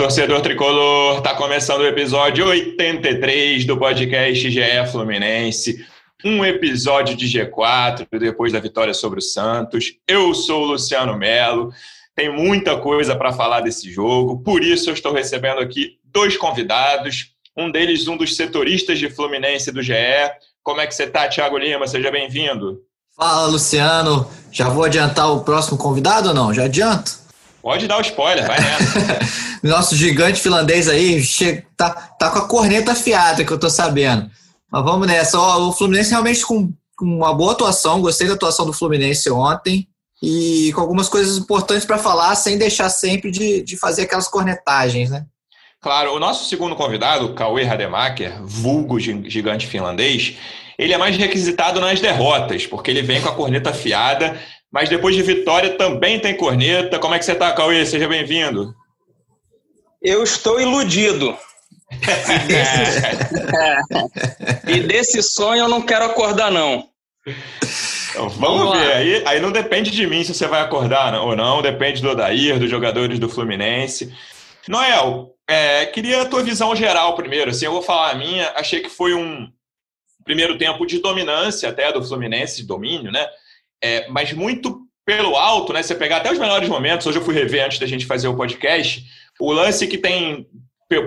Torcedor tricolor! Tá começando o episódio 83 do podcast GE Fluminense. Um episódio de G4 depois da vitória sobre o Santos. Eu sou o Luciano Melo. Tem muita coisa para falar desse jogo, por isso eu estou recebendo aqui dois convidados. Um deles, um dos setoristas de Fluminense do GE. Como é que você tá, Thiago Lima? Seja bem-vindo. Fala, Luciano. Já vou adiantar o próximo convidado ou não? Já adianto? Pode dar o spoiler, vai nessa. Nosso gigante finlandês aí che- tá, tá com a corneta afiada, que eu tô sabendo. Mas vamos nessa. Ó, o Fluminense realmente com, com uma boa atuação. Gostei da atuação do Fluminense ontem. E com algumas coisas importantes para falar, sem deixar sempre de, de fazer aquelas cornetagens, né? Claro, o nosso segundo convidado, Cauê Rademacher, vulgo gi- gigante finlandês, ele é mais requisitado nas derrotas, porque ele vem com a corneta afiada, mas depois de vitória também tem corneta. Como é que você tá, Cauê? Seja bem-vindo. Eu estou iludido. E desse, e desse sonho eu não quero acordar, não. Então, vamos Vamos ver. Aí, aí não depende de mim se você vai acordar ou não, depende do Odair, dos jogadores do Fluminense. Noel, é, queria a tua visão geral primeiro. Assim, eu vou falar a minha. Achei que foi um primeiro tempo de dominância até do Fluminense, de domínio, né? É, mas muito pelo alto, né? Você pegar até os melhores momentos. Hoje eu fui rever antes da gente fazer o podcast. O lance que tem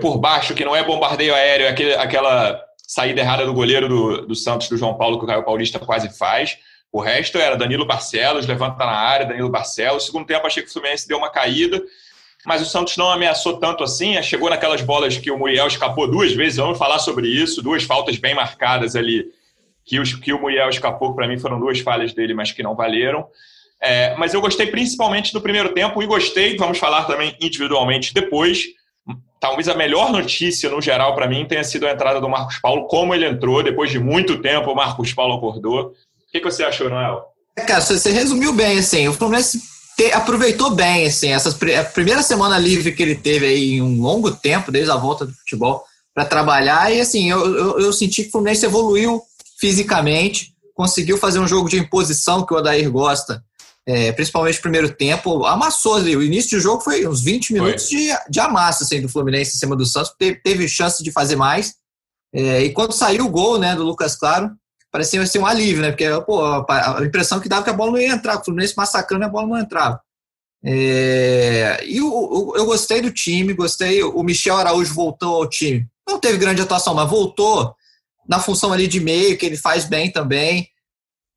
por baixo, que não é bombardeio aéreo, é aquele, aquela saída errada do goleiro do, do Santos, do João Paulo, que o Caio Paulista quase faz. O resto era Danilo Barcelos, levanta na área, Danilo Barcelos. Segundo tempo, achei que o Fluminense deu uma caída, mas o Santos não ameaçou tanto assim. Chegou naquelas bolas que o Muriel escapou duas vezes, vamos falar sobre isso. Duas faltas bem marcadas ali, que, os, que o Muriel escapou, para mim foram duas falhas dele, mas que não valeram. É, mas eu gostei principalmente do primeiro tempo e gostei, vamos falar também individualmente depois. Talvez a melhor notícia no geral para mim tenha sido a entrada do Marcos Paulo, como ele entrou, depois de muito tempo o Marcos Paulo acordou. O que, que você achou, Noel? É, Cara, você resumiu bem, assim, o Fluminense te- aproveitou bem, assim, essas, pri- a primeira semana livre que ele teve aí em um longo tempo, desde a volta do futebol, para trabalhar, e assim, eu, eu, eu senti que o Fluminense evoluiu fisicamente, conseguiu fazer um jogo de imposição que o Odair gosta, é, principalmente no primeiro tempo, amassou ali, o início do jogo foi uns 20 minutos de, de amassa, assim, do Fluminense em cima do Santos, teve, teve chance de fazer mais, é, e quando saiu o gol, né, do Lucas Claro, parecia ser um alívio, né? Porque pô, a impressão que dava que a bola não ia entrar, o Fluminense massacrando e a bola não entrava. É, e o, o- eu gostei do time, gostei. O Michel Araújo voltou ao time. Não teve grande atuação, mas voltou na função ali de meio, que ele faz bem também.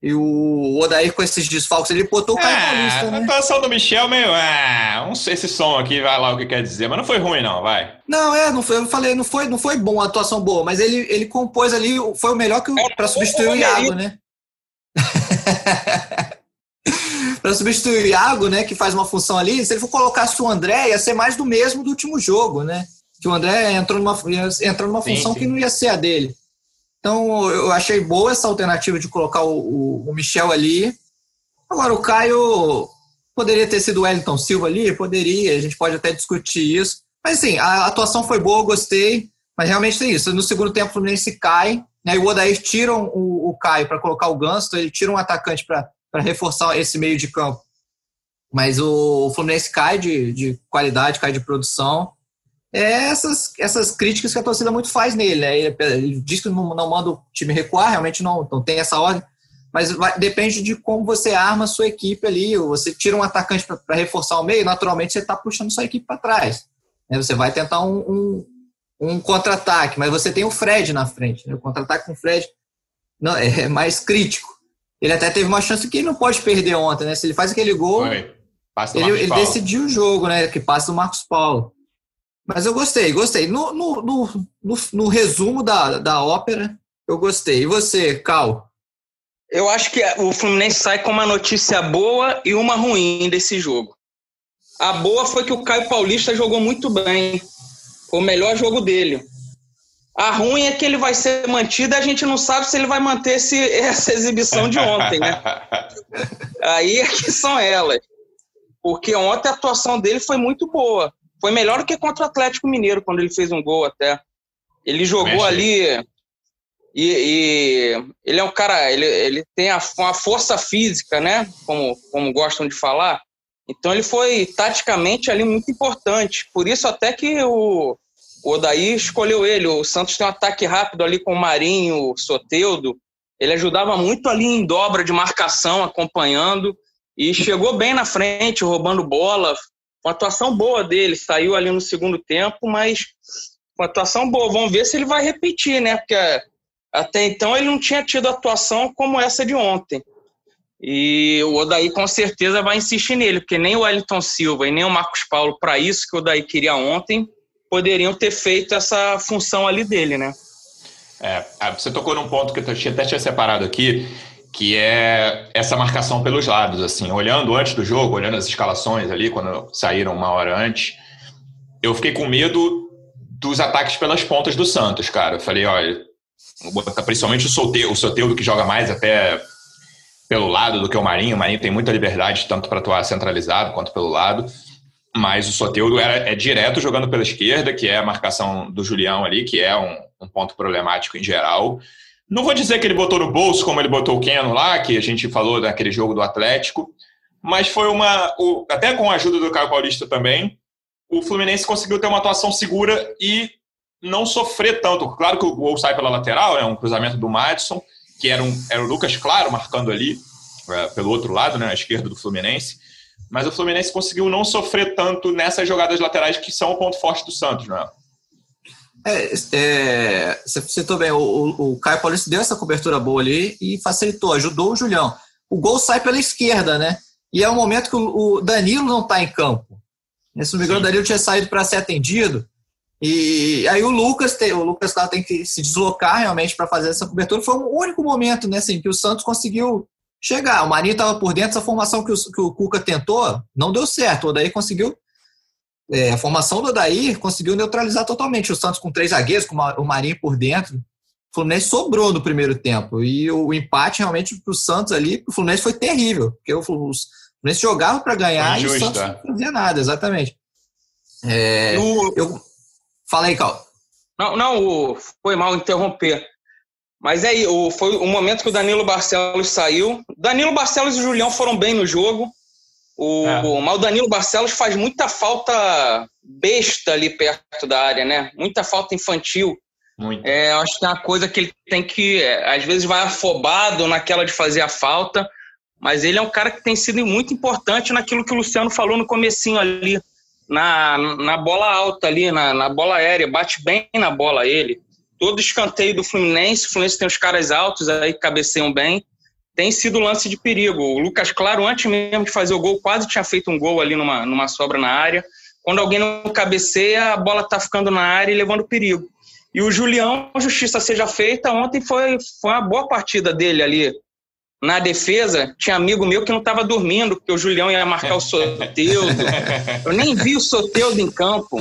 E o Odair com esses desfalques, ele botou o Caio Paulista, a né? atuação do Michel meio. Ah, não sei esse som aqui, vai lá o que quer dizer, mas não foi ruim, não, vai. Não, é, não foi, eu falei, não foi, não foi bom a atuação boa, mas ele, ele compôs ali, foi o melhor que para substituir o Iago, né? para substituir o Iago, né, que faz uma função ali, se ele for colocasse o André, ia ser mais do mesmo do último jogo, né? Que o André entrou numa, ia entrar numa Sim, função sim. que não ia ser a dele. Então, eu achei boa essa alternativa de colocar o, o- o Michel ali. Agora, o Caio poderia ter sido o Wellington Silva ali? Poderia, a gente pode até discutir isso. Mas, assim, a atuação foi boa, gostei. Mas realmente tem isso. No segundo tempo, o Fluminense cai. Né, e o Odair tira o, o Caio para colocar o Ganso, então ele tira um atacante para reforçar esse meio de campo. Mas o Fluminense cai de, de qualidade, cai de produção. É essas, essas críticas que a torcida muito faz nele. Né? Ele, ele diz que não, não manda o time recuar, realmente não, não tem essa ordem. Mas vai- depende de como você arma a sua equipe ali. Você tira um atacante para reforçar o meio, naturalmente você está puxando sua equipe para trás. Né? Você vai tentar um, um, um contra-ataque, mas você tem o Fred na frente. Né? O contra-ataque com o Fred não, é mais crítico. Ele até teve uma chance que ele não pode perder ontem, né? Se ele faz aquele gol, ele, ele decidiu o jogo, né? Que passa do Marcos Paulo. Mas eu gostei, gostei. No, no, no, no, no resumo da, da ópera, eu gostei. E você, Cal? Eu acho que o Fluminense sai com uma notícia boa e uma ruim desse jogo. A boa foi que o Caio Paulista jogou muito bem. Foi o melhor jogo dele. A ruim é que ele vai ser mantido e a gente não sabe se ele vai manter esse, essa exibição de ontem, né? Aí é que são elas. Porque ontem a atuação dele foi muito boa. Foi melhor do que contra o Atlético Mineiro, quando ele fez um gol até. Ele jogou ali. E, e, ele é um cara, ele, ele tem a, uma força física, né? Como, como gostam de falar. Então ele foi taticamente ali muito importante. Por isso até que o, o Odaí escolheu ele. O Santos tem um ataque rápido ali com o Marinho, o Soteudo. Ele ajudava muito ali em dobra de marcação, acompanhando. E chegou bem na frente, roubando bola. Uma atuação boa dele. Saiu ali no segundo tempo, mas uma atuação boa. Vamos ver se ele vai repetir, né? Porque até então ele não tinha tido atuação como essa de ontem. E o Odaí com certeza vai insistir nele, porque nem o Wellington Silva e nem o Marcos Paulo, para isso que o Odaí queria ontem, poderiam ter feito essa função ali dele, né? É, você tocou num ponto que eu até tinha separado aqui, que é essa marcação pelos lados, assim, olhando antes do jogo, olhando as escalações ali, quando saíram uma hora antes, eu fiquei com medo dos ataques pelas pontas do Santos, cara. Eu falei, olha, principalmente o Soteudo, o Soteudo que joga mais até pelo lado do que o Marinho, o Marinho tem muita liberdade tanto para atuar centralizado quanto pelo lado. Mas o Soteudo é, é, direto jogando pela esquerda, que é a marcação do Julião ali, que é um, um, ponto problemático em geral. Não vou dizer que ele botou no bolso, como ele botou o Keno lá, que a gente falou daquele jogo do Atlético, mas foi uma. O, até com a ajuda do Caio Paulista também, o Fluminense conseguiu ter uma atuação segura e não sofrer tanto. Claro que o gol sai pela lateral, é um cruzamento do Madison, que era, um, era o Lucas Claro marcando ali, é, pelo outro lado, né, à esquerda do Fluminense mas o Fluminense conseguiu não sofrer tanto nessas jogadas laterais que são o ponto forte do Santos, não é? É, é, você citou bem, o, o, Caio Paulista deu essa cobertura boa ali e facilitou, ajudou o Julião. O gol sai pela esquerda, né? E é o momento que o, o Danilo não está em campo. Se não me engano, o Danilo tinha saído para ser atendido. E aí o Lucas, tem, o Lucas lá tem que se deslocar realmente para fazer essa cobertura. Foi o único momento, né, assim, que o Santos conseguiu chegar. O Marinho estava por dentro, essa formação que o, que o Cuca tentou não deu certo. O Odair conseguiu. É, a formação do Odair conseguiu neutralizar totalmente o Santos com três zagueiros, com o Marinho por dentro. O Fluminense sobrou no primeiro tempo. E o, o empate realmente para o Santos ali, o Fluminense foi terrível. Porque o, Fluminense jogava para ganhar e o Santos é. não fazia nada, exatamente. É, o... eu... Fala aí, Cal. Não, não, foi mal interromper. Mas aí, o, foi o momento que o Danilo Barcelos saiu. Danilo Barcelos e o Julião foram bem no jogo. O, é. Mas o Danilo Barcelos faz muita falta besta ali perto da área, né? Muita falta infantil. Muito. É, acho que é uma coisa que ele tem que. É, às vezes vai afobado naquela de fazer a falta, mas ele é um cara que tem sido muito importante naquilo que o Luciano falou no comecinho ali, na, na bola alta ali, na, na bola aérea. Bate bem na bola ele todo escanteio do Fluminense, o Fluminense tem os caras altos aí que cabeceiam bem, tem sido lance de perigo. O Lucas Claro, antes mesmo de fazer o gol, quase tinha feito um gol ali numa, numa sobra na área. Quando alguém não cabeceia, a bola tá ficando na área e levando perigo. E o Julião, justiça seja feita, ontem foi, foi uma boa partida dele ali. Na defesa, tinha amigo meu que não estava dormindo, porque o Julião ia marcar o Soteudo. Eu nem vi o Soteudo em campo.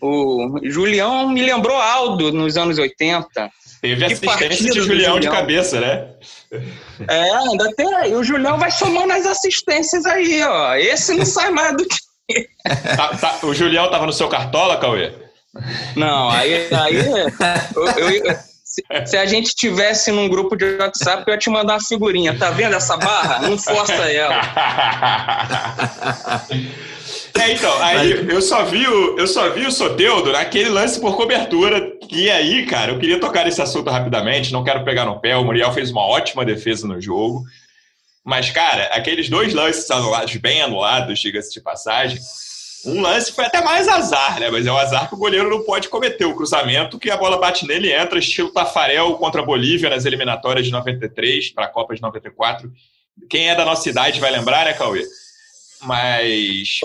O Julião me lembrou Aldo nos anos 80. Teve que assistência de Julião, Julião, de cabeça, né? É, ainda tem. E o Julião vai somando as assistências aí, ó. Esse não sai mais do que. Tá, tá, o Julião tava no seu cartola, Cauê? Não, aí. aí eu, eu, se, se, a gente tivesse num grupo de WhatsApp, eu ia te mandar uma figurinha. Tá vendo essa barra? Não força ela. É, então, aí eu só vi o, eu só vi o Soteudo naquele lance por cobertura. E aí, cara, eu queria tocar nesse assunto rapidamente, não quero pegar no pé. O Muriel fez uma ótima defesa no jogo. Mas, cara, aqueles dois lances anulados, bem anulados, diga-se de passagem, um lance foi até mais azar, né? Mas é um azar que o goleiro não pode cometer. O cruzamento que a bola bate nele entra, estilo Tafarel contra a Bolívia nas eliminatórias de 93 para a Copa de 94. Quem é da nossa idade vai lembrar, né, Cauê? Mas.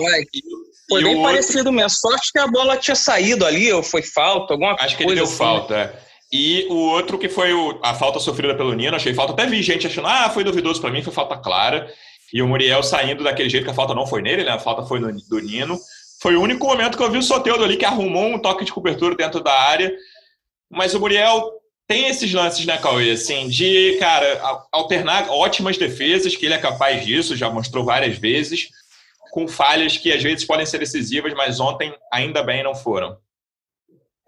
foi bem outro... parecido mesmo. Sorte que a bola tinha saído ali, ou foi falta, alguma Acho coisa. Acho que ele deu assim. falta. É. E o outro que foi o, a falta sofrida pelo Nino, achei falta. Até vi gente achando, ah, foi duvidoso para mim, foi falta clara. E o Muriel saindo daquele jeito que a falta não foi nele, né? A falta foi do, do Nino. Foi o único momento que eu vi o Soteudo ali que arrumou um toque de cobertura dentro da área. Mas o Muriel tem esses lances, né, Cauê? Assim, de, cara, alternar ótimas defesas, que ele é capaz disso, já mostrou várias vezes, com falhas que às vezes podem ser decisivas, mas ontem ainda bem não foram.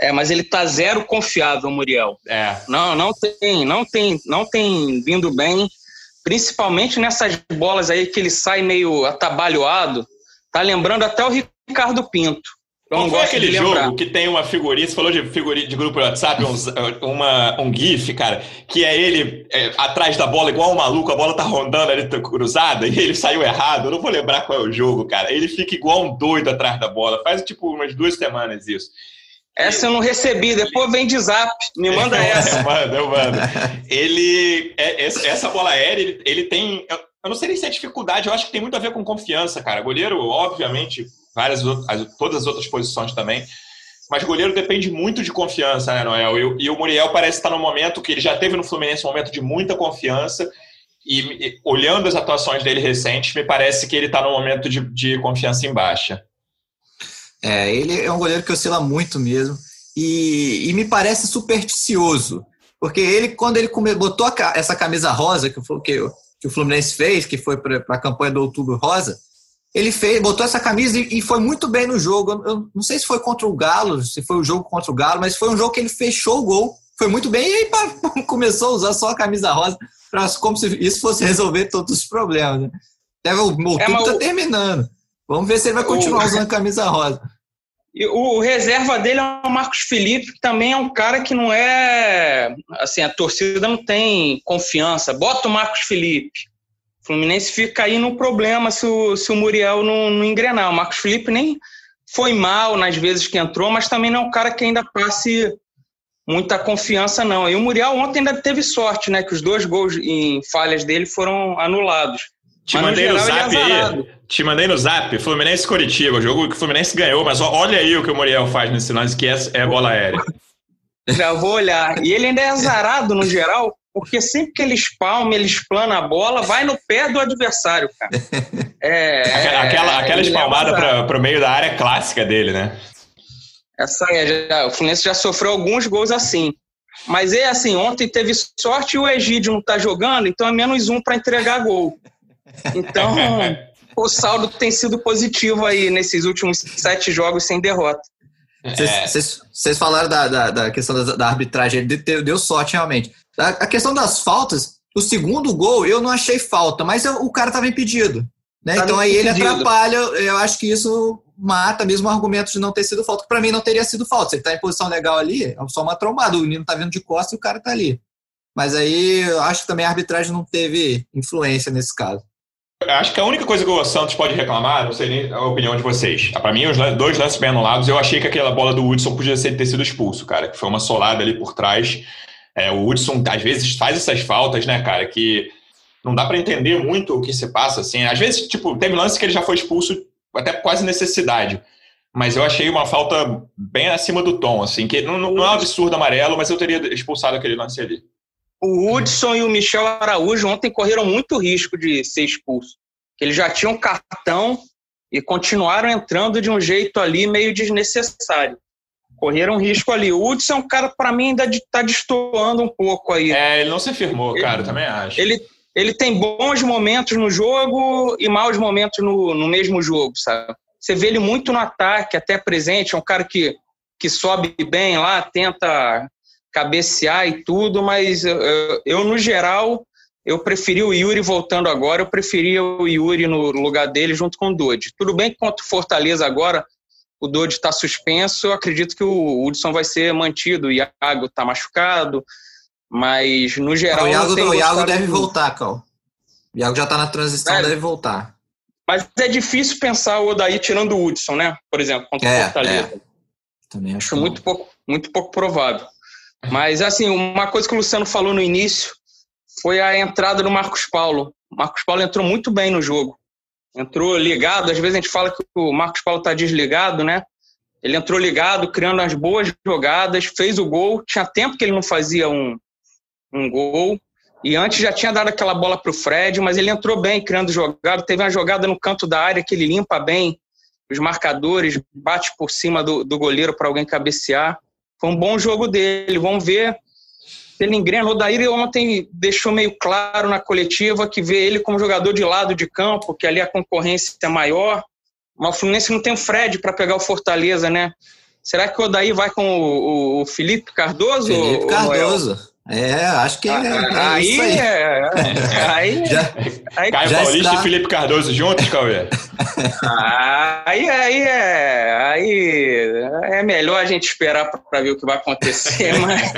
É, mas ele tá zero confiável, Muriel. É. Não, não tem, não tem, não tem vindo bem, principalmente nessas bolas aí que ele sai meio atabalhoado. Tá lembrando até o Ricardo Pinto. Eu não foi aquele jogo que tem uma figurinha, você falou de figurinha de grupo WhatsApp, um, uma, um GIF, cara, que é ele é, atrás da bola, igual um maluco, a bola tá rondando ali tá cruzada e ele saiu errado. Eu não vou lembrar qual é o jogo, cara. Ele fica igual um doido atrás da bola. Faz tipo umas duas semanas isso. Essa eu não recebi, depois vem de zap, me manda essa. manda, eu mando. Ele, é, essa bola aérea, ele, ele tem. Eu não sei nem se é dificuldade, eu acho que tem muito a ver com confiança, cara. Goleiro, obviamente, várias as, todas as outras posições também. Mas goleiro depende muito de confiança, né, Noel? E, e o Muriel parece estar no momento que ele já teve no Fluminense um momento de muita confiança. E, e olhando as atuações dele recentes, me parece que ele está no momento de, de confiança em baixa. É, ele é um goleiro que oscila muito mesmo. E, e me parece supersticioso. Porque ele, quando ele come, botou a, essa camisa rosa que, que, que o Fluminense fez, que foi para a campanha do Outubro Rosa, ele fez, botou essa camisa e, e foi muito bem no jogo. Eu, eu, não sei se foi contra o Galo, se foi o jogo contra o Galo, mas foi um jogo que ele fechou o gol, foi muito bem e aí pá, começou a usar só a camisa rosa, pra, como se isso fosse resolver todos os problemas. Né? Até o outubro é, tá o... terminando. Vamos ver se ele vai continuar o... usando a camisa rosa. O, o reserva dele é o Marcos Felipe, que também é um cara que não é. Assim, a torcida não tem confiança. Bota o Marcos Felipe. O Fluminense fica aí no problema se o, se o Muriel não, não engrenar. O Marcos Felipe nem foi mal nas vezes que entrou, mas também não é um cara que ainda passe muita confiança, não. E o Muriel ontem ainda teve sorte, né? Que os dois gols em falhas dele foram anulados. Te mas mandei no, no zap é aí. Te mandei no zap. Fluminense Coritiba, jogo que o Fluminense ganhou, mas olha aí o que o Muriel faz nesse lance, que é, é bola aérea. Já vou olhar. E ele ainda é azarado no geral, porque sempre que ele espalma, ele explana a bola, vai no pé do adversário, cara. É, aquela é, aquela espalmada é para o meio da área clássica dele, né? Essa é, já, o Fluminense já sofreu alguns gols assim. Mas é assim, ontem teve sorte e o Egídio não tá jogando, então é menos um para entregar gol. Então, o saldo tem sido positivo aí nesses últimos sete jogos sem derrota. Vocês falaram da, da, da questão da, da, arbitragem, deu, deu sorte realmente. A, a, questão das faltas, o segundo gol eu não achei falta, mas eu, o cara estava impedido. Né? então aí ele atrapalha, eu acho que isso mata mesmo o argumento de não ter sido falta, que para mim não teria sido falta. Se ele está em posição legal ali, é só uma trombada, o Nino está vindo de costas e o cara está ali. Mas aí eu acho que também a arbitragem não teve influência nesse caso. Acho que a única coisa que o Santos pode reclamar, não sei nem a opinião de vocês. Para mim, os dois lances bem anulados, eu achei que aquela bola do Hudson podia ter sido expulso, cara, que foi uma solada ali por trás. É, o Hudson, às vezes, faz essas faltas, né, cara, que não dá para entender muito o que se passa, assim. Às vezes, tipo, teve lance que ele já foi expulso até quase necessidade. Mas eu achei uma falta bem acima do tom, assim, que não, não é um absurdo amarelo, mas eu teria expulsado aquele lance ali o Hudson e o Michel Araújo ontem correram muito risco de ser expulso. Eles já tinham cartão e continuaram entrando de um jeito ali meio desnecessário. Correram risco ali. O Hudson é um cara, para mim, ainda está destoando um pouco aí. É, ele não se firmou, ele, cara, também acho. Ele, ele tem bons momentos no jogo e maus momentos no, no mesmo jogo, sabe? Você vê ele muito no ataque, até presente, é um cara que, que sobe bem lá, tenta cabecear e tudo, mas eu, eu, no geral, eu preferi o Yuri voltando agora, eu preferia o Yuri no lugar dele junto com o Dodi. Tudo bem que contra o Fortaleza agora, o Dodi está suspenso, eu acredito que o Hudson vai ser mantido, o Iago está machucado, mas no geral... o Iago, o Iago deve voltar, Cal. O Iago já está na transição, é, deve voltar. Mas é difícil pensar o Odaí tirando o Hudson, né? Por exemplo, contra é, o Fortaleza. É. Também acho, acho muito pouco, muito pouco provável. Mas, assim, uma coisa que o Luciano falou no início foi a entrada do Marcos Paulo. O Marcos Paulo entrou muito bem no jogo. Entrou ligado. Às vezes a gente fala que o Marcos Paulo está desligado, né? Ele entrou ligado, criando as boas jogadas, fez o gol. Tinha tempo que ele não fazia um, um gol. E antes já tinha dado aquela bola para o Fred, mas ele entrou bem, criando jogada. Teve uma jogada no canto da área que ele limpa bem os marcadores, bate por cima do, do goleiro para alguém cabecear. Foi um bom jogo dele. Vamos ver ele engrena. O Daír ontem deixou meio claro na coletiva que vê ele como jogador de lado de campo, que ali a concorrência é maior. Mas o Fluminense não tem o Fred para pegar o Fortaleza, né? Será que o Odaí vai com o, o Felipe Cardoso? Felipe Cardoso. É, acho que é, é aí, isso aí. É, aí, já, aí, Caio já Paulista está... e Felipe Cardoso juntos, Cauê? aí, aí, é, aí é melhor a gente esperar para ver o que vai acontecer, mas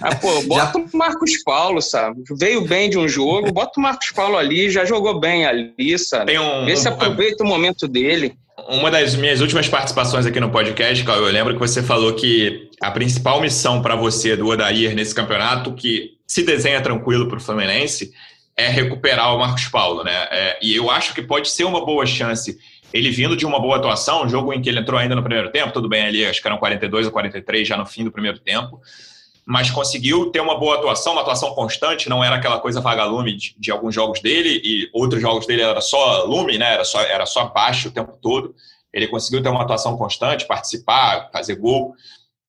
ah, pô, bota já... o Marcos Paulo, sabe? Veio bem de um jogo, bota o Marcos Paulo ali, já jogou bem ali, sabe? Tem um, Vê se aproveita um, o momento dele. Uma das minhas últimas participações aqui no podcast, eu lembro que você falou que a principal missão para você do Odair nesse campeonato, que se desenha tranquilo para o Fluminense, é recuperar o Marcos Paulo, né? É, e eu acho que pode ser uma boa chance. Ele vindo de uma boa atuação, um jogo em que ele entrou ainda no primeiro tempo, tudo bem ali, acho que eram 42 ou 43 já no fim do primeiro tempo, mas conseguiu ter uma boa atuação, uma atuação constante, não era aquela coisa vagalume de, de, alguns jogos dele, e outros jogos dele era só lume, né? era, só, era só baixo o tempo todo. Ele conseguiu ter uma atuação constante, participar, fazer gol.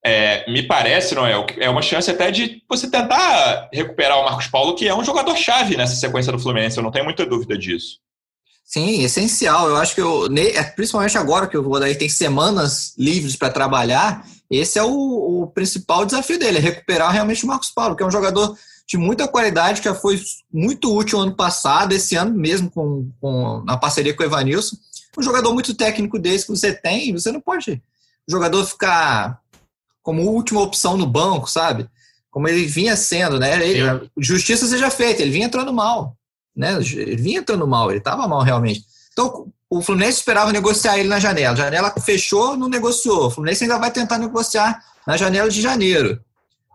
É, me parece, Noel, é uma chance até de você tentar recuperar o Marcos Paulo, que é um jogador-chave nessa sequência do Fluminense, eu não tenho muita dúvida disso. Sim, essencial. Eu acho que, eu, é, principalmente agora que o Rodaí tem semanas livres para trabalhar, esse é o, o, principal desafio dele, é recuperar realmente o Marcos Paulo, que é um jogador de muita qualidade, que já foi muito útil ano passado, esse ano mesmo, com, com, na parceria com o Evanilson. Um jogador muito técnico desse que você tem, você não pode o jogador ficar como última opção no banco, sabe? Como ele vinha sendo, né? Ele, justiça seja feita, ele vinha entrando mal, né? Ele vinha entrando mal, ele estava mal realmente. Então, o Fluminense esperava negociar ele na janela. A janela fechou, não negociou. O Fluminense ainda vai tentar negociar na janela de janeiro.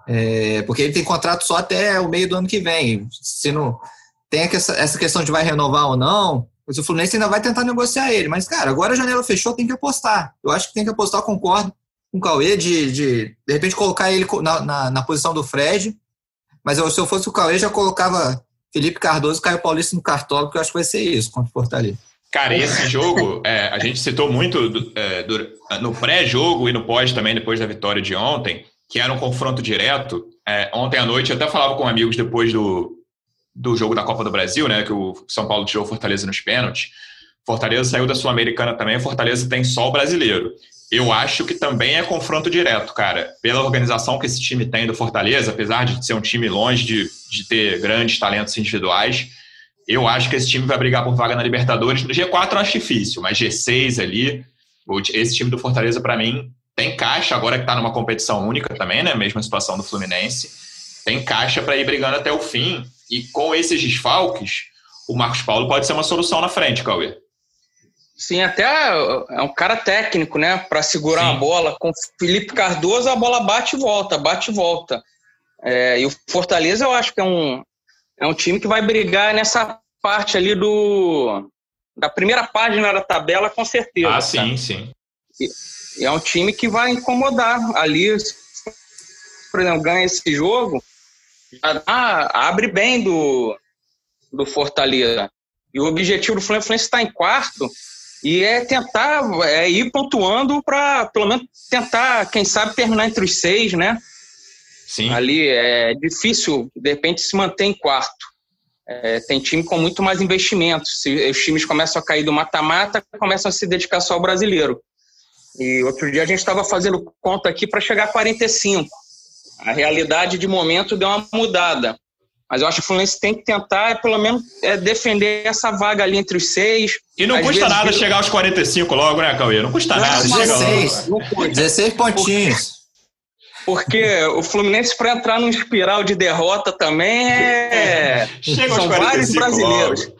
É, porque ele tem contrato só até o meio do ano que vem. Se não tem essa questão de vai renovar ou não, mas o Fluminense ainda vai tentar negociar ele. Mas, cara, agora a janela fechou, tem que apostar. Eu acho que tem que apostar, concordo com o Cauê, de, de de repente colocar ele na, na, na posição do Fred. Mas eu, se eu fosse o Cauê, já colocava Felipe Cardoso e Caio Paulista no cartola, porque eu acho que vai ser isso contra o Fortaleza. Cara, esse jogo, é, a gente citou muito é, do, no pré-jogo e no pós também, depois da vitória de ontem, que era um confronto direto. É, ontem à noite, eu até falava com amigos depois do, do jogo da Copa do Brasil, né, que o São Paulo tirou Fortaleza nos pênaltis. Fortaleza saiu da Sul-Americana também, Fortaleza tem só o brasileiro. Eu acho que também é confronto direto, cara. Pela organização que esse time tem do Fortaleza, apesar de ser um time longe de, de ter grandes talentos individuais, eu acho que esse time vai brigar por vaga na Libertadores. No G4 eu acho difícil, mas G6 ali, esse time do Fortaleza, para mim, tem caixa, agora que está numa competição única também, né? Mesma situação do Fluminense. Tem caixa para ir brigando até o fim. E com esses desfalques, o Marcos Paulo pode ser uma solução na frente, Cauê. Sim, até é um cara técnico, né? Para segurar Sim. a bola. Com Felipe Cardoso, a bola bate e volta, bate e volta. É, e o Fortaleza, eu acho que é um, é um time que vai brigar nessa parte ali do da primeira página da tabela, com certeza. Ah, sim, sim. E, é um time que vai incomodar ali. Por exemplo, ganha esse jogo, abre bem do, do Fortaleza. E o objetivo do Fluminense está em quarto e é tentar é ir pontuando para, pelo menos, tentar, quem sabe, terminar entre os seis, né? Sim. Ali é difícil, de repente, se manter em quarto. É, tem time com muito mais investimentos. Se os times começam a cair do mata-mata, começam a se dedicar só ao brasileiro. E outro dia a gente estava fazendo conta aqui para chegar a 45. A realidade de momento deu uma mudada. Mas eu acho que o Fluminense tem que tentar, pelo menos, é, defender essa vaga ali entre os seis. E não custa nada chegar aos 45 logo, né, Cauê? Não custa não, nada. 16, não custa. 16 pontinhos. Porque o Fluminense, para entrar num espiral de derrota também, é... são vários brasileiros.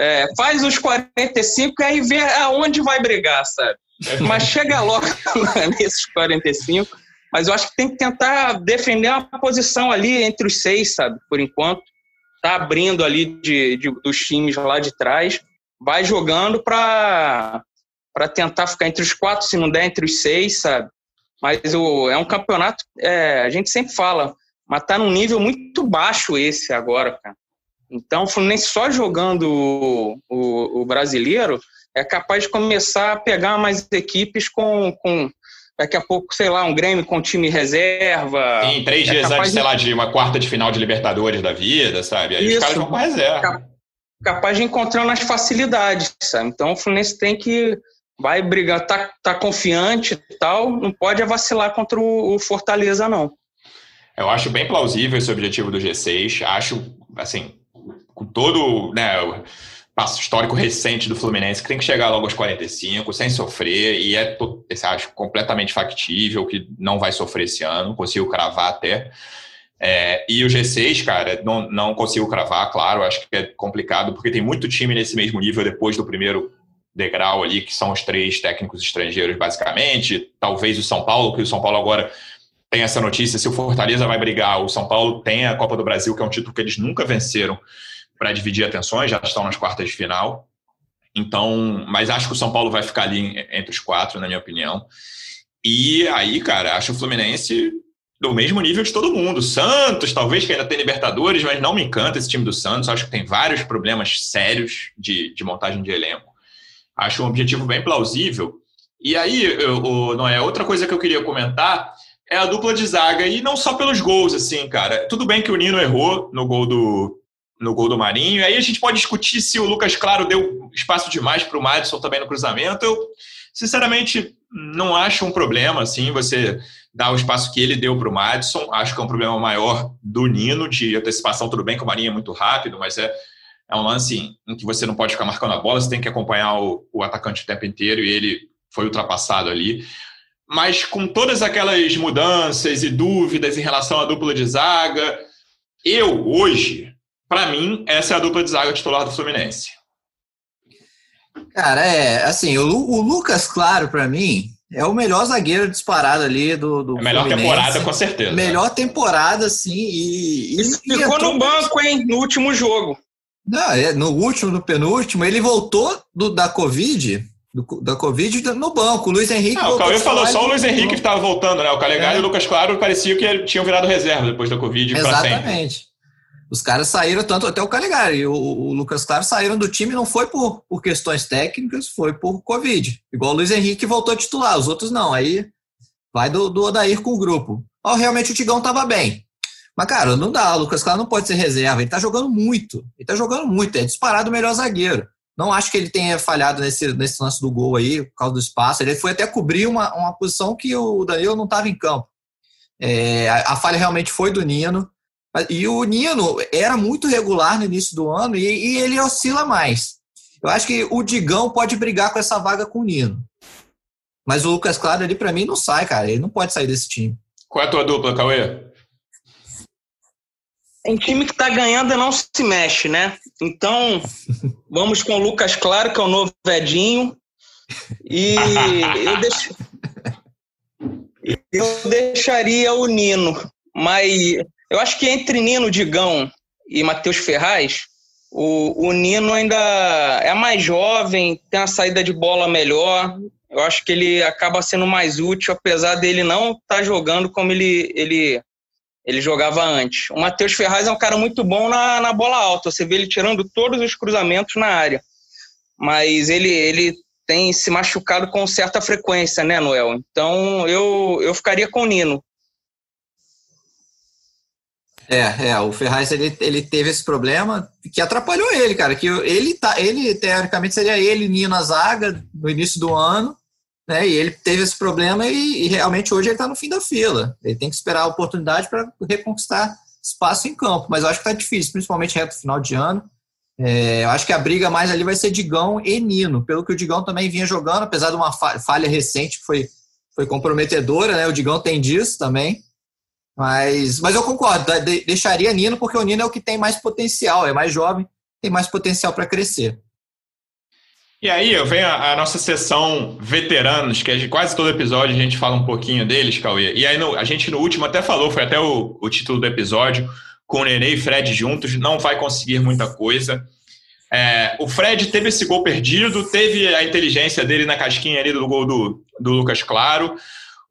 É, faz os 45 e aí vê aonde vai brigar, sabe? Mas chega logo nesses 45. Mas eu acho que tem que tentar defender uma posição ali entre os seis, sabe? Por enquanto. Tá abrindo ali de, de dos times lá de trás. Vai jogando para tentar ficar entre os quatro, se não der entre os seis, sabe? Mas o, é um campeonato, é, a gente sempre fala, mas tá num nível muito baixo esse agora, cara. Então, o Fluminense só jogando o, o, o, brasileiro é capaz de começar a pegar mais equipes com, com daqui a pouco, sei lá, um Grêmio com time reserva. Sim, três é dias antes, de... sei lá, de uma quarta de final de Libertadores da vida, sabe? Aí Isso, os caras vão com reserva. Capaz de encontrar nas facilidades, sabe? Então o Fluminense tem que. Vai brigar, tá, tá confiante e tal, não pode vacilar contra o, o Fortaleza, não. Eu acho bem plausível esse objetivo do G6. Acho, assim, com todo né, histórico recente do Fluminense, que tem que chegar logo aos 45, sem sofrer, e é, acho, completamente factível que não vai sofrer esse ano, consigo cravar até. É, e o G6, cara, não, não consigo cravar, claro, acho que é complicado, porque tem muito time nesse mesmo nível depois do primeiro degrau ali, que são os três técnicos estrangeiros, basicamente. Talvez o São Paulo, que o São Paulo agora tem essa notícia, se o Fortaleza vai brigar, o São Paulo tem a Copa do Brasil, que é um título que eles nunca venceram para dividir atenções, já estão nas quartas de final. Então, mas acho que o São Paulo vai ficar ali entre os quatro, na minha opinião. E aí, cara, acho o Fluminense do mesmo nível de todo mundo. Santos, talvez, que ainda tem Libertadores, mas não me encanta esse time do Santos. Acho que tem vários problemas sérios de, de montagem de elenco. Acho um objetivo bem plausível. E aí, eu, não é outra coisa que eu queria comentar é a dupla de zaga e não só pelos gols, assim, cara. Tudo bem que o Nino errou no gol do no gol do Marinho. E aí a gente pode discutir se o Lucas Claro deu espaço demais para o Madison também no cruzamento. Eu, sinceramente, não acho um problema, assim, você dar o espaço que ele deu para o Madison. Acho que é um problema maior do Nino, de antecipação. Tudo bem que o Marinho é muito rápido, mas é, é um lance em que você não pode ficar marcando a bola, você tem que acompanhar o, o atacante o tempo inteiro e ele foi ultrapassado ali. Mas com todas aquelas mudanças e dúvidas em relação à dupla de zaga, eu hoje para mim, essa é a dupla de zaga titular do Fluminense. Cara, é assim, o, o Lucas Claro, para mim, é o melhor zagueiro disparado ali do, do é melhor Fluminense. temporada, com certeza. Melhor temporada, sim. E, e ficou no banco, hein, no último jogo. Não, é, no último, no penúltimo, ele voltou do, da Covid, do, da Covid no banco. O Luiz Henrique. Não, o Cauê falou só o Luiz Henrique que estava voltando, né? O Calegari é. e o Lucas Claro parecia que tinham virado reserva depois da Covid. Exatamente. Os caras saíram, tanto até o Caligari e o, o, Lucas Claro saíram do time, não foi por, por questões técnicas, foi por Covid. Igual o Luiz Henrique voltou a titular, os outros não. Aí vai do, do Odair com o grupo. Oh, realmente o Tigão tava bem. Mas, cara, não dá. O Lucas Claro não pode ser reserva. Ele tá jogando muito. Ele tá jogando muito. É disparado o melhor zagueiro. Não acho que ele tenha falhado nesse, nesse lance do gol aí, por causa do espaço. Ele foi até cobrir uma, uma posição que o Danilo não estava em campo. É, a, a, falha realmente foi do Nino. E o Nino era muito regular no início do ano e, e ele oscila mais. Eu acho que o Digão pode brigar com essa vaga com o Nino. Mas o Lucas Claro ali, para mim, não sai, cara. Ele não pode sair desse time. Qual é a tua dupla, Cauê? Em time que tá ganhando não se mexe, né? Então, vamos com o Lucas Claro, que é o novo Vedinho. E eu, deix... eu deixaria o Nino. Mas eu acho que entre Nino Digão e Matheus Ferraz, o, o Nino ainda é mais jovem, tem uma saída de bola melhor. Eu acho que ele acaba sendo mais útil, apesar dele não estar tá jogando como ele, ele, ele jogava antes. O Matheus Ferraz é um cara muito bom na, na bola alta. Você vê ele tirando todos os cruzamentos na área. Mas ele, ele tem se machucado com certa frequência, né, Noel? Então eu, eu ficaria com o Nino. É, é, o Ferraz ele, ele teve esse problema que atrapalhou ele, cara. Que ele tá, ele teoricamente seria ele Nino na zaga no início do ano, né? E ele teve esse problema e, e realmente hoje ele está no fim da fila. Ele tem que esperar a oportunidade para reconquistar espaço em campo, mas eu acho que tá difícil, principalmente reto final de ano. É, eu acho que a briga mais ali vai ser Digão e Nino, pelo que o Digão também vinha jogando, apesar de uma falha recente que foi, foi comprometedora, né? O Digão tem disso também. Mas, mas eu concordo, deixaria Nino porque o Nino é o que tem mais potencial, é mais jovem, tem mais potencial para crescer. E aí, eu venho a, nossa sessão veteranos, que é de quase todo episódio a gente fala um pouquinho deles, Cauê. E aí no, a gente no último até falou, foi até o, o título do episódio, com o Nenê e Fred juntos, não vai conseguir muita coisa. É, o Fred teve esse gol perdido, teve a inteligência dele na casquinha ali do gol do, do Lucas Claro.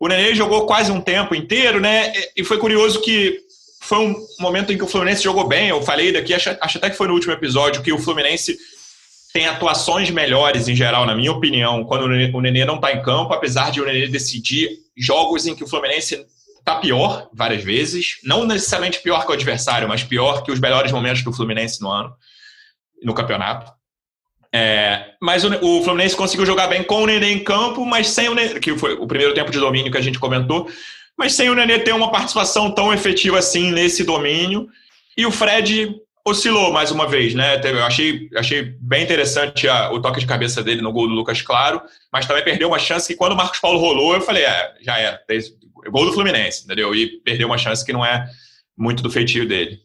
O Nenê jogou quase um tempo inteiro, né? E foi curioso que foi um momento em que o Fluminense jogou bem. Eu falei daqui, acho, acho até que foi no último episódio, que o Fluminense tem atuações melhores em geral, na minha opinião, quando o Nenê não está em campo, apesar de o Nenê decidir jogos em que o Fluminense está pior várias vezes, não necessariamente pior que o adversário, mas pior que os melhores momentos do Fluminense no ano, no campeonato. É, mas o, o, Fluminense conseguiu jogar bem com o Nenê em campo, mas sem o Nenê, que foi o primeiro tempo de domínio que a gente comentou, mas sem o Nenê ter uma participação tão efetiva assim nesse domínio. E o Fred oscilou mais uma vez, né? Eu achei, achei bem interessante a, o toque de cabeça dele no gol do Lucas Claro, mas também perdeu uma chance que quando o Marcos Paulo rolou, eu falei, é, já é, gol do Fluminense, entendeu? E perdeu uma chance que não é muito do feitio dele.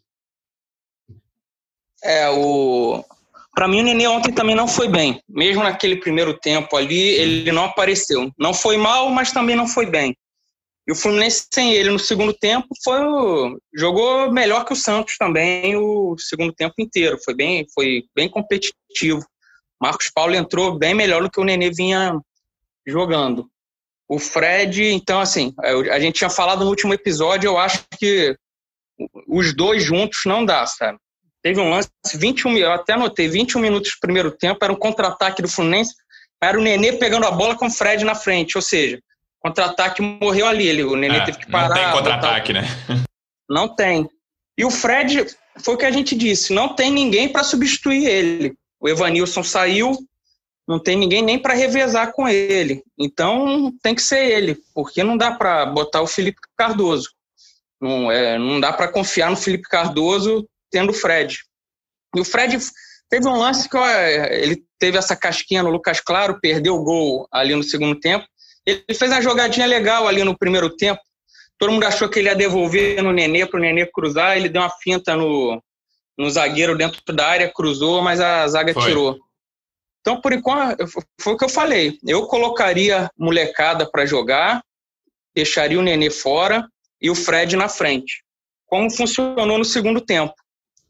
É, o para mim o Nenê ontem também não foi bem. Mesmo naquele primeiro tempo ali, ele não apareceu. Não foi mal, mas também não foi bem. E o Fluminense sem ele no segundo tempo foi o... jogou melhor que o Santos também o segundo tempo inteiro. Foi bem, foi bem competitivo. Marcos Paulo entrou bem melhor do que o Nenê vinha jogando. O Fred, então assim, a gente tinha falado no último episódio, eu acho que os dois juntos não dá, sabe? Teve um lance, 21, eu até anotei, 21 minutos do primeiro tempo, era um contra-ataque do Fluminense, era o Nenê pegando a bola com o Fred na frente, ou seja, Contra-ataque morreu ali. Ele, o Nenê é, teve que parar. Não tem contra-ataque, né? Não tem. E o Fred, foi o que a gente disse, não tem ninguém para substituir ele. O Evanilson saiu, não tem ninguém nem para revezar com ele. Então tem que ser ele, porque não dá para botar o Felipe Cardoso. Não, é, não dá para confiar no Felipe Cardoso tendo o Fred. E o Fred teve um lance que ó, ele teve essa casquinha no Lucas Claro, perdeu o gol ali no segundo tempo. Ele fez uma jogadinha legal ali no primeiro tempo. Todo mundo achou que ele ia devolver no Nenê para o Nenê cruzar. Ele deu uma finta no, no zagueiro dentro da área, cruzou, mas a zaga foi. tirou. Então, por enquanto, foi o que eu falei. Eu colocaria molecada para jogar, deixaria o Nenê fora e o Fred na frente. Como funcionou no segundo tempo.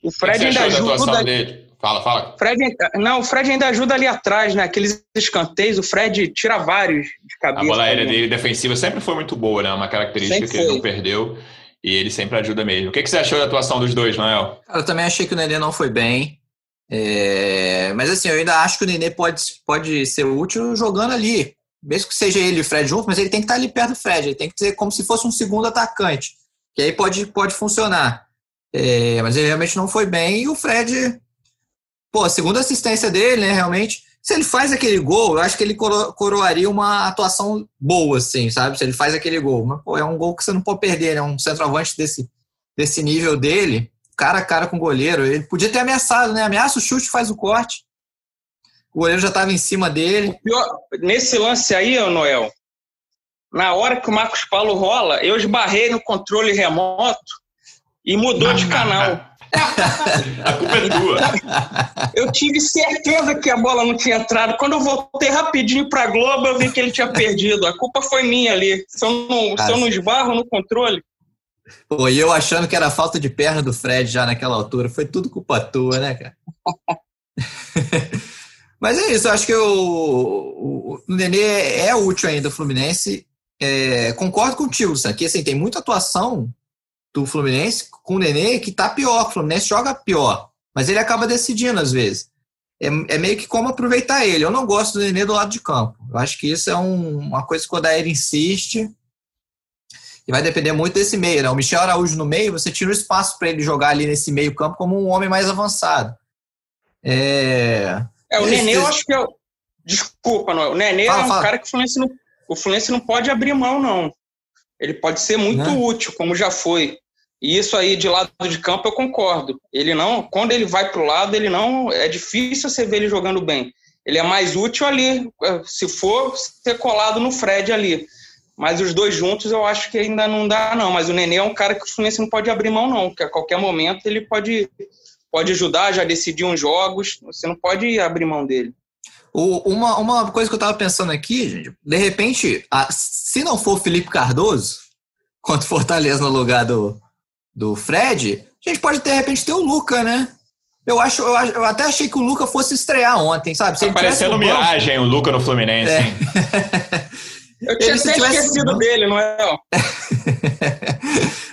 O Fred que ainda ajuda. Dele? Fala, fala. Fred, não, o Fred ainda ajuda ali atrás, né? Aqueles escanteios, o Fred tira vários de cabeça. A bola aérea dele defensiva sempre foi muito boa, né? Uma característica que ele não perdeu. E ele sempre ajuda mesmo. O que, que você achou da atuação dos dois, Noel? Eu também achei que o Nenê não foi bem. É... Mas assim, eu ainda acho que o Nenê pode, pode ser útil jogando ali. Mesmo que seja ele e o Fred junto, mas ele tem que estar ali perto do Fred. Ele tem que ser como se fosse um segundo atacante. Que aí pode, pode funcionar. É... Mas ele realmente não foi bem. E o Fred pô, a segunda assistência dele, né, realmente, se ele faz aquele gol, eu acho que ele coro coroaria uma atuação boa, assim, sabe? Se ele faz aquele gol. Mas, pô, é um gol que você não pode perder, né? Um centroavante desse, desse nível dele, cara a cara com o goleiro. Ele podia ter ameaçado, né? Ameaça o chute, faz o corte. O goleiro já estava em cima dele. Pior, nesse lance aí, Noel, na hora que o Marcos Paulo rola, eu esbarrei no controle remoto e mudou de canal. a culpa é tua. Eu tive certeza que a bola não tinha entrado. Quando eu voltei rapidinho pra Globo, eu vi que ele tinha perdido. A culpa foi minha ali. Se eu não, se eu não esbarro no controle. Pô, e eu achando que era falta de perna do Fred já naquela altura. Foi tudo culpa tua, né, cara? Mas é isso, eu acho que o, o, o Nenê é útil ainda, o Fluminense. É, concordo contigo, Sam, que assim, tem muita atuação do Fluminense com o Nenê que tá pior. O Fluminense joga pior, mas ele acaba decidindo às vezes. É, é, meio que como aproveitar ele. Eu não gosto do Nenê do lado de campo. Eu acho que isso é um, uma coisa que o Odair insiste. E vai depender muito desse meio, né? O Michel Araújo no meio, você tira o espaço para ele jogar ali nesse meio campo como um homem mais avançado. É, é o Nenê, eu acho que é. Desculpa, não. O Nenê fala, é um fala. cara que o Fluminense, não, o Fluminense não pode abrir mão, não. Ele pode ser muito né? útil, como já foi. E isso aí de lado de campo eu concordo. Ele não, quando ele vai para o lado, ele não é difícil você ver ele jogando bem. Ele é mais útil ali, eh, se for ser colado no Fred ali. Mas os dois juntos eu acho que ainda não dá não. Mas o Nenê é um cara que o Fluminense não pode abrir mão não, que a qualquer momento ele pode pode ajudar, já decidir uns jogos. Você não pode abrir mão dele. uma, uma coisa que eu estava pensando aqui, gente, de repente, a, se não for Felipe Cardoso, quanto Fortaleza no lugar do, do Fred, a gente pode de repente ter o Luca, né? Eu acho, eu, eu, até achei que o Luca fosse estrear ontem, sabe? Se tá parecendo miragem o Luca no Fluminense. É. eu tinha até esquecido dele, não é?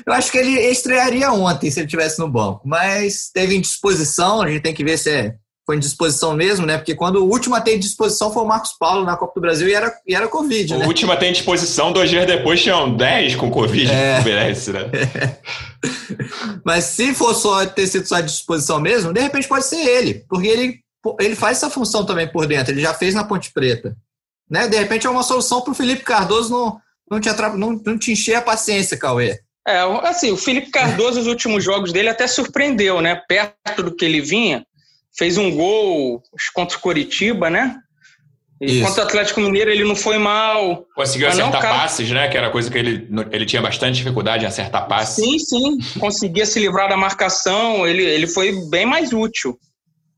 eu acho que ele estrearia ontem se ele tivesse no banco, mas teve indisposição, a gente tem que ver se é foi em disposição mesmo, né? Porque quando o último a ter disposição foi o Marcos Paulo na Copa do Brasil e era, e era Covid, né? O último a ter disposição, dois dias depois tinham 10 com Covid é. merece, né? Mas se for só ter sido só à disposição mesmo, de repente pode ser ele, porque ele, ele faz essa função também por dentro, ele já fez na Ponte Preta. Né? De repente é uma solução para o Felipe Cardoso não, não, te atrap... não, não te encher a paciência, Cauê. É, assim, o Felipe Cardoso, os últimos jogos dele até surpreendeu, né? Perto do que ele vinha, fez um gol contra o Coritiba, né? E contra o Atlético Mineiro ele não foi mal. Conseguiu acertar não, passes, né? Que era coisa que ele, ele tinha bastante dificuldade em acertar passes. Sim, sim. Conseguia se livrar da marcação. Ele, ele foi bem mais útil.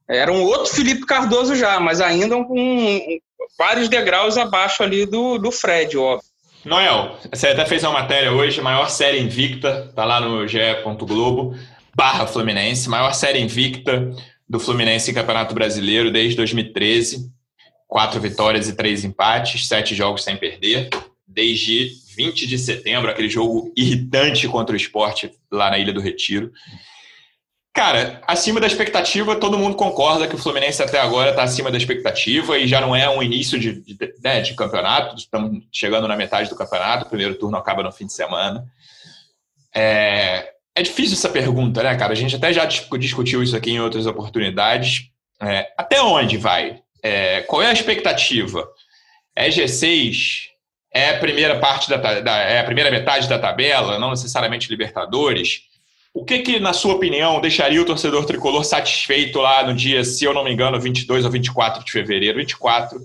Era um outro Felipe Cardoso já, mas ainda com vários degraus abaixo ali do, do Fred, óbvio. Noel, você até fez uma matéria hoje, maior série invicta, tá lá no ge. Globo, barra Fluminense, maior série invicta do Fluminense em Campeonato Brasileiro desde 2013. Quatro vitórias e três empates, sete jogos sem perder. Desde 20 de setembro, aquele jogo irritante contra o esporte lá na Ilha do Retiro. Cara, acima da expectativa, todo mundo concorda que o Fluminense até agora está acima da expectativa e já não é um início de, de, né, de, campeonato, estamos chegando na metade do campeonato, o primeiro turno acaba no fim de semana. É, é difícil essa pergunta, né, cara? A gente até já discutiu isso aqui em outras oportunidades. É, até onde vai? É, qual é a expectativa? É G6? É a primeira parte da, da, é a primeira metade da tabela, não necessariamente Libertadores? O que, que, na sua opinião, deixaria o torcedor tricolor satisfeito lá no dia, se eu não me engano, 22 ou 24 de fevereiro? 24,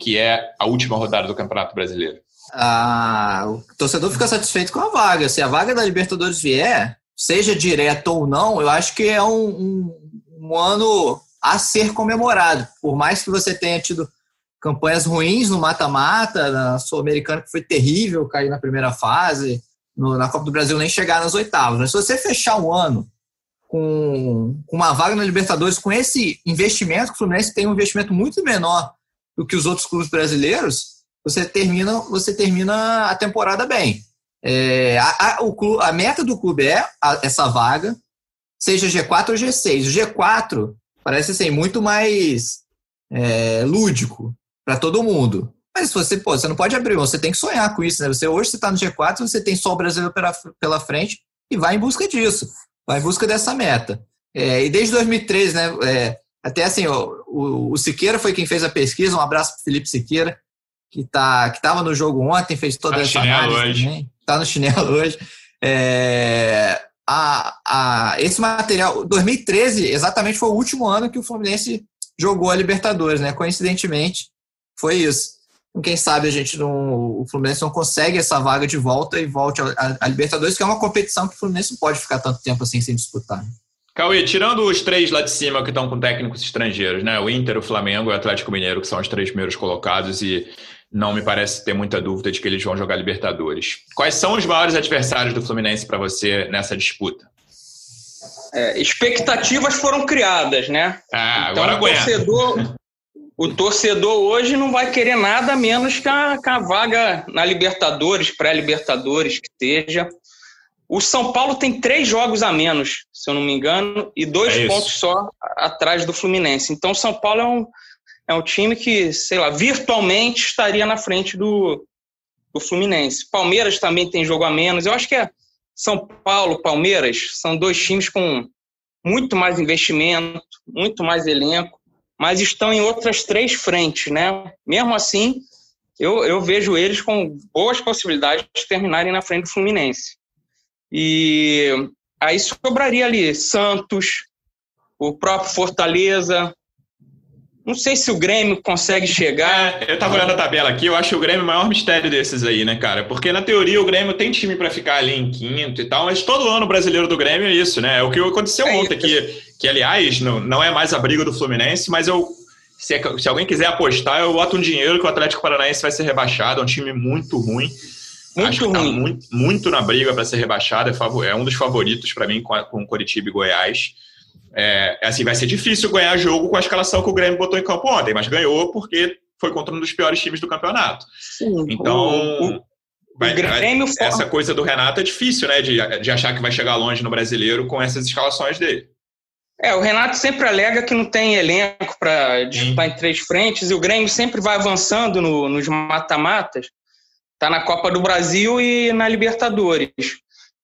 que é a última rodada do Campeonato Brasileiro. Ah, o torcedor fica satisfeito com a vaga. Se a vaga da Libertadores vier, seja direto ou não, eu acho que é um, um, um ano a ser comemorado. Por mais que você tenha tido campanhas ruins no mata-mata, na Sul-Americana que foi terrível, cair na primeira fase, no, na Copa do Brasil nem chegar nas oitavas. Mas se você fechar um ano com, com uma vaga na Libertadores, com esse investimento, que o Fluminense tem um investimento muito menor do que os outros clubes brasileiros, você termina, você termina a temporada bem. É, a, a, o clube, a meta do clube é a, essa vaga, seja G4 ou G6. O G4 parece assim, muito mais é, lúdico para todo mundo. Mas você, pô, você não pode abrir, você tem que sonhar com isso, né? Você hoje você está no G4, você tem só o Brasil pela, pela frente e vai em busca disso, vai em busca dessa meta. É, e desde 2013, né? É, até assim, ó, o, o Siqueira foi quem fez a pesquisa. Um abraço para Felipe Siqueira, que tá, que estava no jogo ontem, fez toda tá essa análise hoje. também tá no chinelo hoje. É, a, a, esse material, 2013, exatamente foi o último ano que o Fluminense jogou a Libertadores, né? Coincidentemente, foi isso. Quem sabe a gente não, o Fluminense não consegue essa vaga de volta e volte a, Libertadores, que é uma competição que o Fluminense não pode ficar tanto tempo assim sem disputar. Cauê, tirando os três lá de cima que estão com técnicos estrangeiros, né? O Inter, o Flamengo e o Atlético Mineiro, que são os três primeiros colocados, e não me parece ter muita dúvida de que eles vão jogar Libertadores. Quais são os maiores adversários do Fluminense para você nessa disputa? É, expectativas foram criadas, né? Ah, então, agora o torcedor, o torcedor hoje não vai querer nada menos que a, que a vaga na Libertadores, pré-Libertadores, que seja. O São Paulo tem três jogos a menos, se eu não me engano, e dois é pontos só atrás do Fluminense. Então, o São Paulo é um, é um time que, sei lá, virtualmente estaria na frente do, do Fluminense. Palmeiras também tem jogo a menos. Eu acho que é São Paulo, Palmeiras, são dois times com muito mais investimento, muito mais elenco, mas estão em outras três frentes, né? Mesmo assim, eu, eu vejo eles com boas possibilidades de terminarem na frente do Fluminense. E aí sobraria ali Santos, o próprio Fortaleza, não sei se o Grêmio consegue chegar. É, eu tava olhando a tabela aqui, eu acho o Grêmio o maior mistério desses aí, né, cara? Porque na teoria o Grêmio tem time para ficar ali em quinto e tal, mas todo ano brasileiro do Grêmio é isso, né? É o que aconteceu é ontem, que, que aliás não, não é mais a briga do Fluminense, mas eu. Se, é se alguém quiser apostar, eu boto um dinheiro que o Atlético Paranaense vai ser rebaixado. É um time muito ruim. Muito acho tá ruim. Tá muito, muito na briga para ser rebaixado. É, é um dos favoritos para mim com, com Curitiba e Goiás. É, assim, vai ser difícil ganhar jogo com a escalação que o Grêmio botou em campo ontem, mas ganhou porque foi contra um dos piores times do campeonato. Sim, então, o, o, vai, o Grêmio vai, essa coisa do Renato é difícil, né? De, de achar que vai chegar longe no brasileiro com essas escalações dele. É, o Renato sempre alega que não tem elenco para disputar em três frentes e o Grêmio sempre vai avançando no, nos mata-matas. Está na Copa do Brasil e na Libertadores.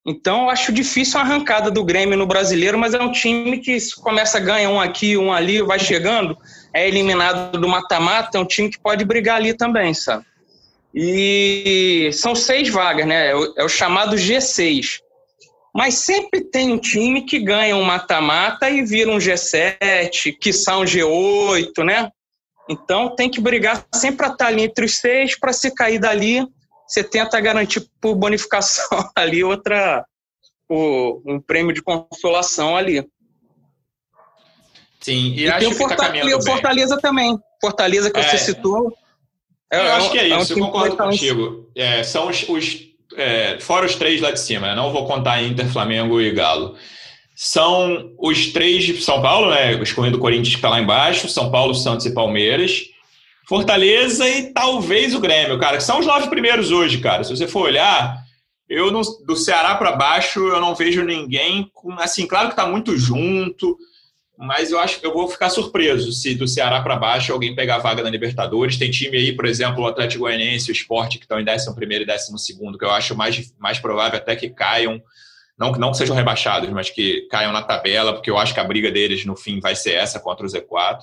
Então, eu acho difícil a arrancada do Grêmio no brasileiro, mas é um time que começa a ganhar um aqui, um ali, vai chegando, é eliminado do mata-mata, é um time que pode brigar ali também, sabe? E são seis vagas, né? É o, é chamado G6. Mas sempre tem um time que ganha um mata-mata e vira um G7, que são um G8, né? Então tem que brigar sempre para estar ali entre os seis, para se cair dali, você tenta garantir por bonificação ali outra, um prêmio de consolação ali. Sim, e, e acho que tá Fortaleza, tá o Fortaleza também. Fortaleza que é, você citou. É, eu acho que é, é isso, um eu concordo contigo. É, são os, os é, fora os três lá de cima, né? não vou contar Inter, Flamengo e Galo. São os três de São Paulo, né? Escorrendo o Corinthians que está lá embaixo, São Paulo, Santos e Palmeiras. Fortaleza e talvez o Grêmio, cara, que são os nove primeiros hoje, cara. Se você for olhar, eu não, do Ceará para baixo eu não vejo ninguém com assim, claro que está muito junto, mas eu acho que eu vou ficar surpreso se do Ceará para baixo alguém pegar a vaga na Libertadores. Tem time aí, por exemplo, o Atlético Goianiense o Sport que estão em 11 primeiro e 12 segundo, que eu acho mais, mais provável até que caiam, não, não que sejam rebaixados, mas que caiam na tabela, porque eu acho que a briga deles no fim vai ser essa contra o Z4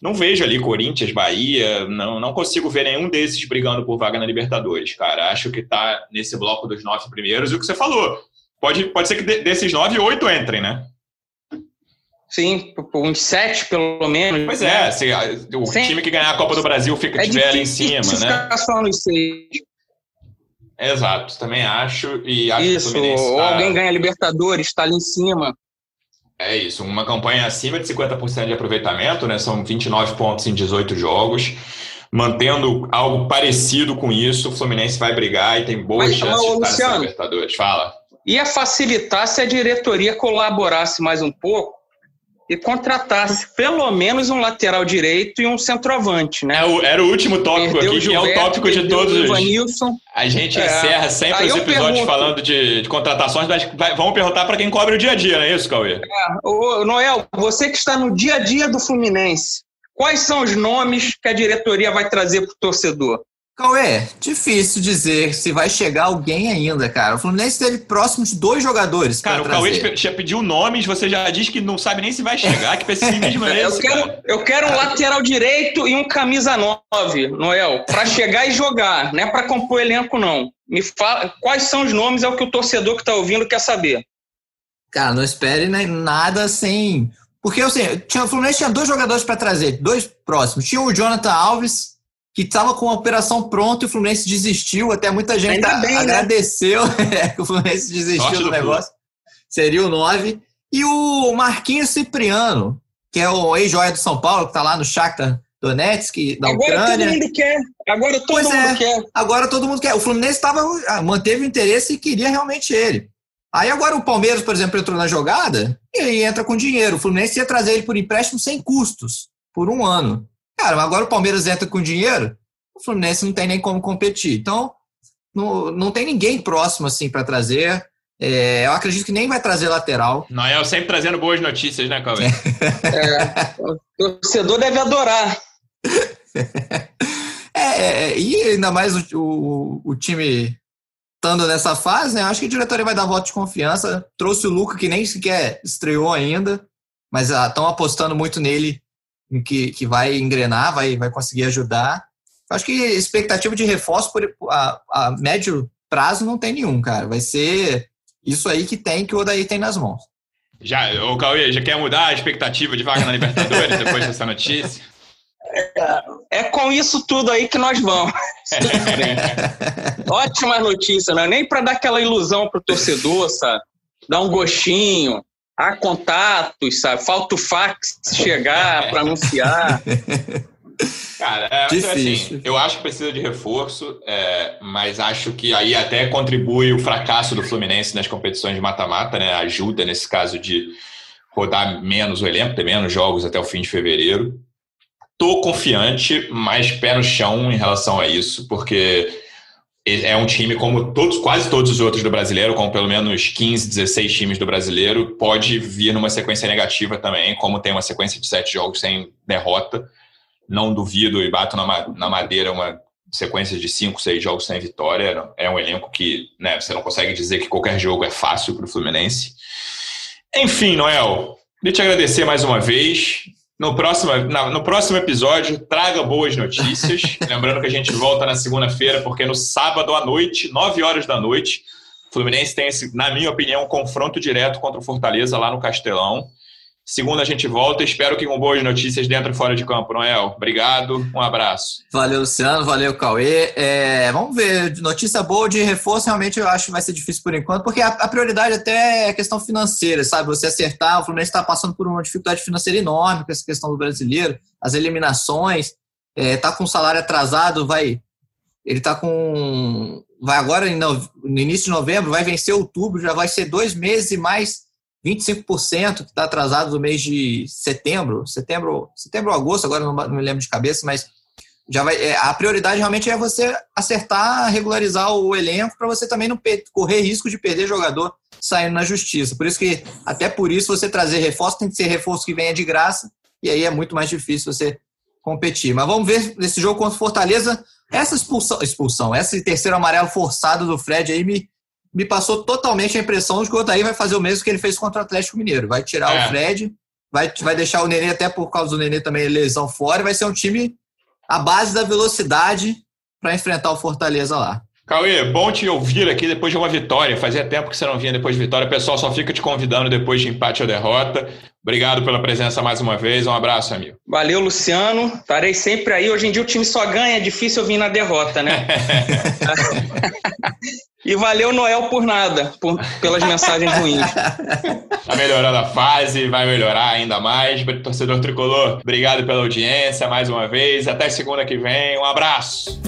não vejo ali Corinthians, Bahia, não, não consigo ver nenhum desses brigando por vaga na Libertadores, cara. Acho que tá nesse bloco dos nove primeiros. E o que você falou, pode, pode ser que desses nove, oito entrem, né? Sim, uns sete pelo menos. Pois é, se, o Sim. time que ganhar a Copa do Brasil fica é tiver ali em cima, né? Ficar só nos seis. Exato, também acho. E acho Isso, que o tá... alguém ganha Libertadores, está ali em cima. É isso, uma campanha acima de 50% de aproveitamento, né? São 29 pontos em 18 jogos. Mantendo algo parecido com isso, o Fluminense vai brigar e tem boas Mas, chances de estar Luciano, Libertadores. Fala. Ia facilitar se a diretoria colaborasse mais um pouco e contratasse pelo menos um lateral direito e um centroavante, né? É o, era o último tópico perdeu aqui, Gilberto, que é o tópico de todos os. A gente é. encerra sempre Aí os episódios pergunto, falando de, de, contratações, mas vai, vamos perguntar para quem cobre o dia a dia, não é isso, Cauê? É, o, Noel, você que está no dia a dia do Fluminense, quais são os nomes que a diretoria vai trazer para o torcedor? Cauê, difícil dizer se vai chegar alguém ainda, cara. O Fluminense teve próximo de dois jogadores. Cara, o Cauê já pediu nomes, você já diz que não sabe nem se vai chegar. Que pessimismo é esse? Eu quero, eu quero um lateral direito e um camisa 9, Noel, para chegar e jogar, não é para compor elenco, não. Me fala quais são os nomes, é o que o torcedor que está ouvindo quer saber. Cara, não espere nada sem. Porque assim, tinha, o Fluminense tinha dois jogadores para trazer, dois próximos. Tinha o Jonathan Alves que estava com a operação pronta e o Fluminense desistiu. Até muita gente bem, né? agradeceu né? que o Fluminense desistiu do negócio. Seria o 9. E o Marquinhos Cipriano, que é o ex-joia do São Paulo, que está lá no Shakhtar Donetsk, da Agora Ucrânia. todo mundo quer. Agora todo pois mundo é. quer. Agora todo mundo quer. O Fluminense tava, ah, manteve o interesse e queria realmente ele. Aí agora o Palmeiras, por exemplo, entrou na jogada e entra com dinheiro. O Fluminense ia trazer ele por empréstimo sem custos, por um ano. Cara, agora o Palmeiras entra com dinheiro, o Fluminense não tem nem como competir. Então, não, não tem ninguém próximo assim para trazer. É, eu acredito que nem vai trazer lateral. Não, eu sempre trazendo boas notícias, né, Cauê? é, o torcedor deve adorar. É, é, e ainda mais o, o, o, time estando nessa fase, né? Acho que a diretoria vai dar voto de confiança. Trouxe o Luca, que nem sequer estreou ainda, mas estão ah, apostando muito nele que, que vai engrenar, vai, vai conseguir ajudar. Acho que expectativa de reforço por, a, a médio prazo não tem nenhum, cara. Vai ser isso aí que tem, que o Odaí tem nas mãos. Já, o Cauê, já quer mudar a expectativa de vaga na Libertadores depois dessa notícia? É, é, com isso tudo aí que nós vamos. Ótima notícia, né? Nem para dar aquela ilusão pro torcedor, sabe? Dar um gostinho há contatos, sabe? Falta o fax chegar para anunciar. Cara, é, assim, eu acho que precisa de reforço, é, mas acho que aí até contribui o fracasso do Fluminense nas competições de mata-mata, né? Ajuda nesse caso de rodar menos o elenco, ter menos jogos até o fim de fevereiro. Tô confiante, mas pé no chão em relação a isso, porque é um time como todos, quase todos os outros do brasileiro, como pelo menos 15, 16 times do brasileiro, pode vir numa sequência negativa também, como tem uma sequência de sete jogos sem derrota. Não duvido e bato na, na madeira uma sequência de cinco, seis jogos sem vitória. É um elenco que né, você não consegue dizer que qualquer jogo é fácil para o Fluminense. Enfim, Noel, queria te agradecer mais uma vez. No próximo, no próximo episódio, traga boas notícias. Lembrando que a gente volta na segunda-feira, porque no sábado à noite, 9 horas da noite, o Fluminense tem, esse, na minha opinião, um confronto direto contra o Fortaleza lá no Castelão. Segunda a gente volta. Espero que com boas notícias dentro e fora de campo, Noel. Obrigado, um abraço. Valeu, Luciano. Valeu, Cauê. É, vamos ver. Notícia boa de reforço, realmente eu acho que vai ser difícil por enquanto, porque a, a prioridade até é a questão financeira, sabe? Você acertar. O Fluminense está passando por uma dificuldade financeira enorme com essa questão do brasileiro, as eliminações. Está é, com o salário atrasado, vai. Ele está com. Vai agora no, no início de novembro, vai vencer outubro, já vai ser dois meses e mais 25% que está atrasado do mês de setembro, setembro, setembro ou agosto, agora não, me lembro de cabeça, mas já vai. É, a prioridade realmente é você acertar, regularizar o elenco para você também não correr risco de perder jogador saindo na justiça. Por isso que, até por isso, você trazer reforço tem que ser reforço que venha de graça, e aí é muito mais difícil você competir. Mas vamos ver nesse jogo contra o Fortaleza, essa expulsão, expulsão, esse terceiro amarelo forçado do Fred aí me me passou totalmente a impressão de que o Odair vai fazer o mesmo que ele fez contra o Atlético Mineiro. Vai tirar é. o Fred, vai, vai deixar o Nenê, até por causa do Nenê também, lesão fora, e vai ser um time à base da velocidade para enfrentar o Fortaleza lá. Cauê, bom te ouvir aqui depois de uma vitória. Fazia tempo que você não vinha depois de vitória. O pessoal só fica te convidando depois de empate ou derrota. Obrigado pela presença mais uma vez. Um abraço, amigo. Valeu, Luciano. Estarei sempre aí. Hoje em dia o time só ganha, é difícil eu vir na derrota, né? E valeu, Noel, por nada, por, pelas mensagens ruins. Tá melhorando a fase, vai melhorar ainda mais. Torcedor tricolor, obrigado pela audiência mais uma vez. Até segunda que vem. Um abraço.